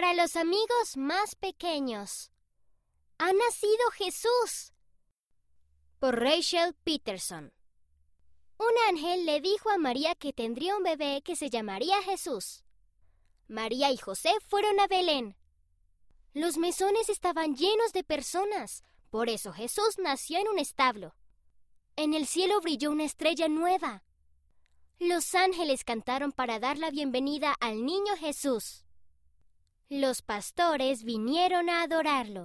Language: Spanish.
Para los amigos más pequeños. Ha nacido Jesús. Por Rachel Peterson. Un ángel le dijo a María que tendría un bebé que se llamaría Jesús. María y José fueron a Belén. Los mesones estaban llenos de personas, por eso Jesús nació en un establo. En el cielo brilló una estrella nueva. Los ángeles cantaron para dar la bienvenida al niño Jesús. Los pastores vinieron a adorarlo.